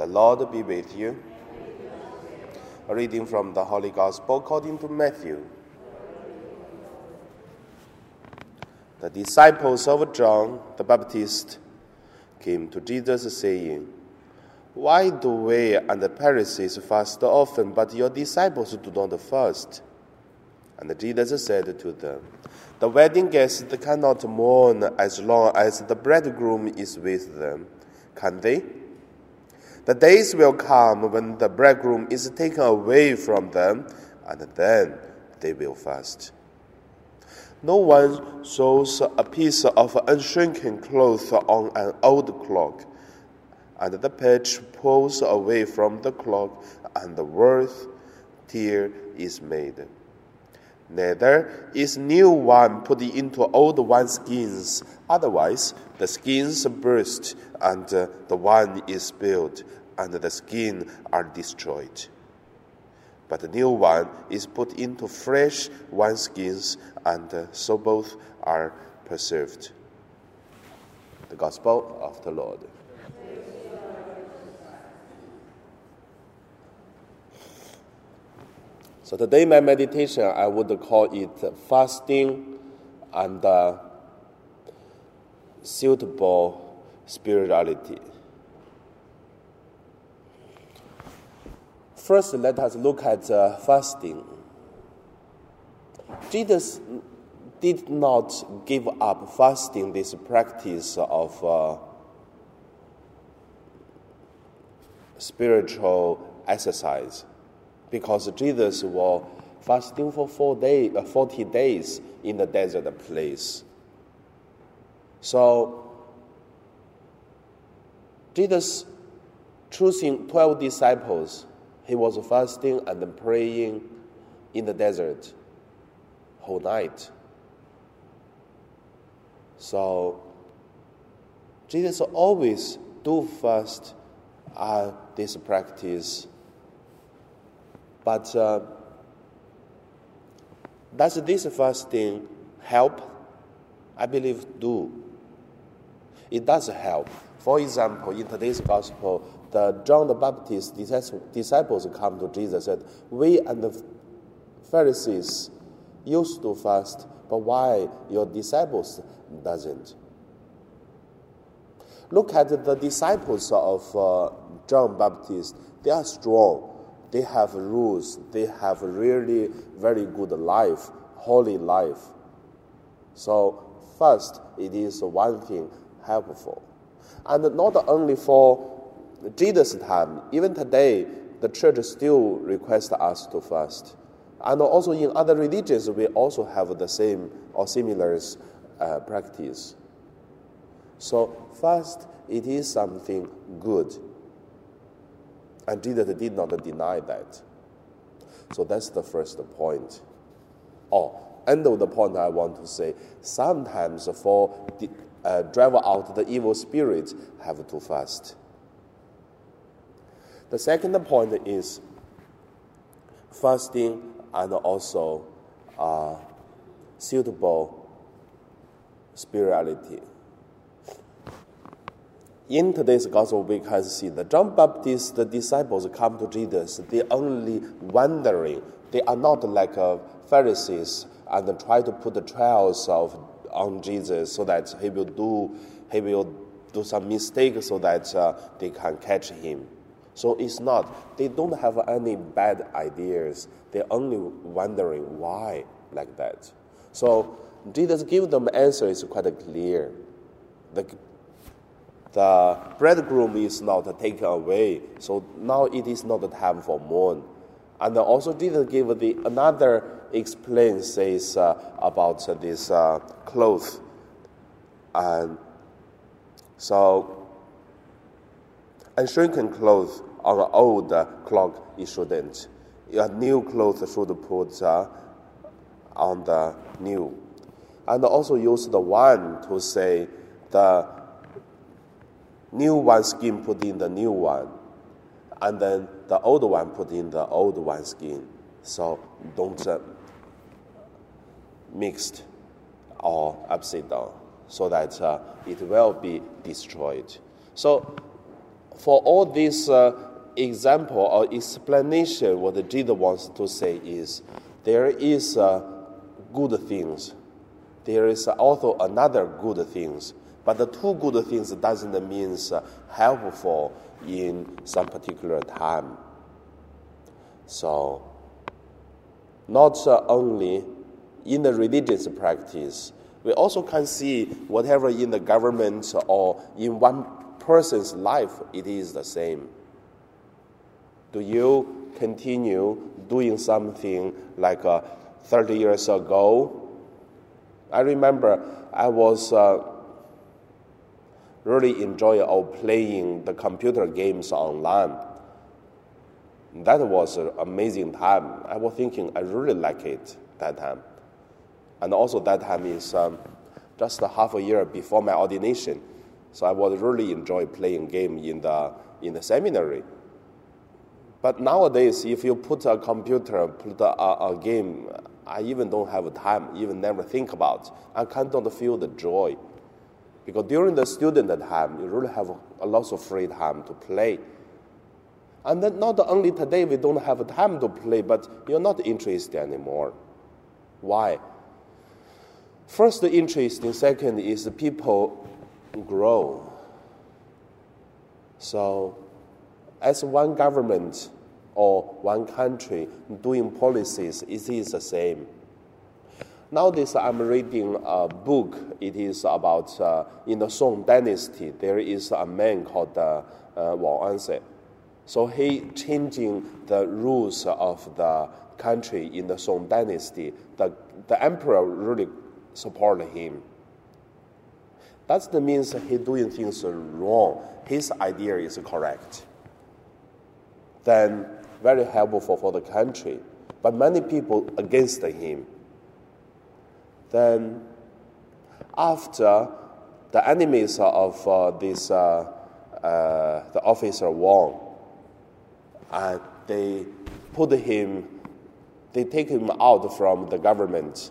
The Lord be with you. A reading from the Holy Gospel according to Matthew. The disciples of John the Baptist came to Jesus saying, Why do we and the Pharisees fast often, but your disciples do not fast? And Jesus said to them, The wedding guests cannot mourn as long as the bridegroom is with them, can they? The days will come when the bridegroom is taken away from them, and then they will fast. No one sews a piece of unshrinking cloth on an old cloak, and the patch pulls away from the cloak, and the worth tear is made. Neither is new wine put into old wine skins, otherwise the skins burst, and uh, the wine is spilled, and the skins are destroyed. But the new wine is put into fresh wineskins, and uh, so both are preserved. The Gospel of the Lord. So today, my meditation, I would call it fasting and uh, suitable spirituality. First, let us look at uh, fasting. Jesus did not give up fasting, this practice of uh, spiritual exercise, because Jesus was fasting for four day, uh, 40 days in the desert place. So, Jesus choosing 12 disciples he was fasting and praying in the desert whole night. So Jesus always do fast uh, this practice, but uh, does this fasting help? I believe do. It does help. For example, in today's gospel, the John the Baptist disciples come to Jesus and said, We and the Pharisees used to fast, but why your disciples doesn't? Look at the disciples of uh, John the Baptist. They are strong. They have rules. They have really very good life, holy life. So first, it is one thing helpful. And not only for Jesus' time, even today, the church still requests us to fast. And also in other religions, we also have the same or similar uh, practice. So fast, it is something good. And Jesus did not deny that. So that's the first point. Oh, end of the point I want to say, sometimes for uh, drive out the evil spirits, have to fast. The second point is fasting and also uh, suitable spirituality. In today's gospel, we can see that John Baptist the disciples come to Jesus. They only wondering. They are not like uh, Pharisees and try to put the trials of on Jesus so that he will do he will do some mistake so that uh, they can catch him. So it's not, they don't have any bad ideas. They're only wondering why like that. So Jesus give them answer is quite clear. The, the bridegroom is not taken away, so now it is not the time for mourn. And also didn't give the another explain says uh, about uh, this uh, cloth. And so, and shrinking clothes on an old cloak, it shouldn't. A new clothes should put uh, on the new. And also use the one to say the new one skin put in the new one, and then the old one put in the old one skin. So don't uh, mixed or upside down, so that uh, it will be destroyed. So for all this uh, example or explanation, what Jesus wants to say is there is uh, good things. There is also another good things. But the two good things doesn't mean uh, helpful in some particular time. So, not uh, only in the religious practice, we also can see whatever in the government or in one person's life, it is the same. Do you continue doing something like uh, 30 years ago? I remember I was uh, really enjoy of playing the computer games online. That was an amazing time. I was thinking I really like it that time. And also that time is um, just a half a year before my ordination. So I was really enjoy playing game in the, in the seminary. But nowadays, if you put a computer, put a, a, game, I even don't have time, even never think about. I can't feel the joy. Because during the student time, you really have a lot of free time to play. And then not only today we don't have time to play, but you're not interested anymore. Why? First, interesting. Second is people grow. So, as one government or one country doing policies, it is the same. Nowadays, I'm reading a book. It is about uh, in the Song Dynasty. There is a man called uh, uh, Wang Anshi. So he changing the rules of the country in the Song Dynasty. The, the emperor really supported him. That means he doing things wrong. His idea is correct. Then very helpful for the country, but many people against him. Then after the enemies of uh, this uh, uh, the officer won, and they put him, they take him out from the government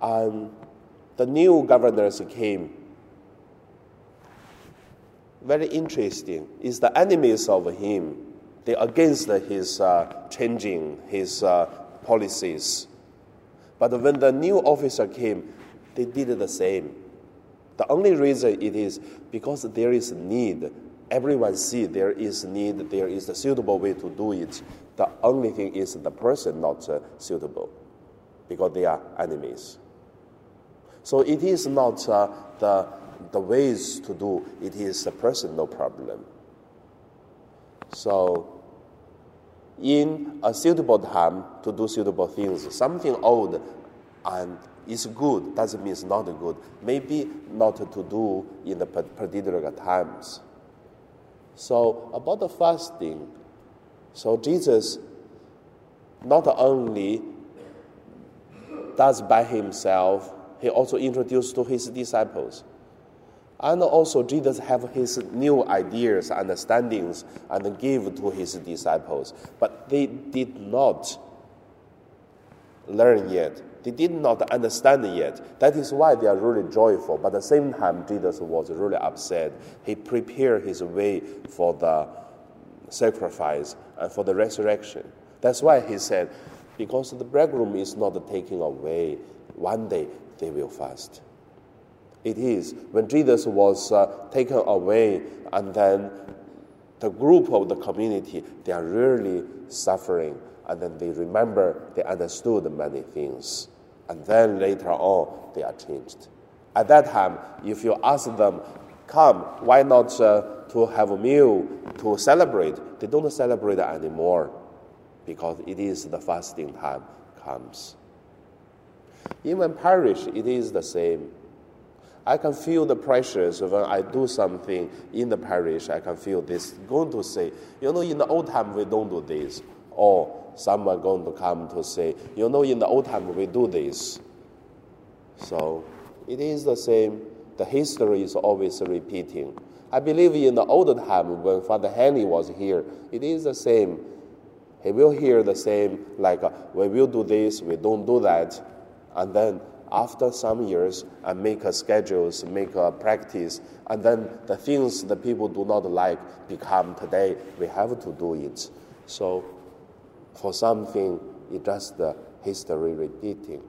and the new governors came. Very interesting. Is the enemies of him. They against his uh, changing his uh, policies. But when the new officer came, they did the same. The only reason it is because there is need. Everyone see there is need. There is a suitable way to do it. The only thing is the person not uh, suitable, because they are enemies. So it is not uh, the, the ways to do, it is a personal problem. So, in a suitable time to do suitable things, something old and is good doesn't mean it's not good. Maybe not to do in the particular times. So, about the fasting, so Jesus not only does by himself he also introduced to his disciples. And also, Jesus have his new ideas, understandings, and give to his disciples. But they did not learn yet. They did not understand yet. That is why they are really joyful. But at the same time, Jesus was really upset. He prepared his way for the sacrifice and for the resurrection. That's why he said, because the bridegroom is not taken away, one day they will fast. It is when Jesus was uh, taken away, and then the group of the community they are really suffering, and then they remember they understood many things, and then later on they are changed. At that time, if you ask them, "Come, why not uh, to have a meal to celebrate?" They don't celebrate anymore because it is the fasting time comes. Even parish, it is the same. I can feel the pressures when I do something in the parish. I can feel this going to say, you know, in the old time we don't do this. Or someone going to come to say, you know, in the old time we do this. So it is the same. The history is always repeating. I believe in the old time when Father Henry was here, it is the same. He will hear the same, like, uh, we will do this, we don't do that. And then after some years and make a schedules, make a practice, and then the things the people do not like become today, we have to do it. So for something, it's just the history repeating.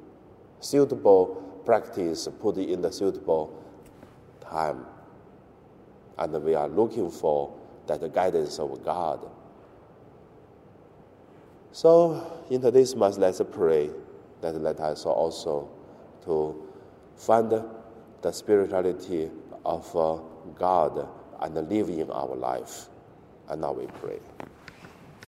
Suitable practice put in the suitable time. And we are looking for that guidance of God. So in today's month, let's pray that let us also to find the spirituality of uh, God and live in our life. And now we pray.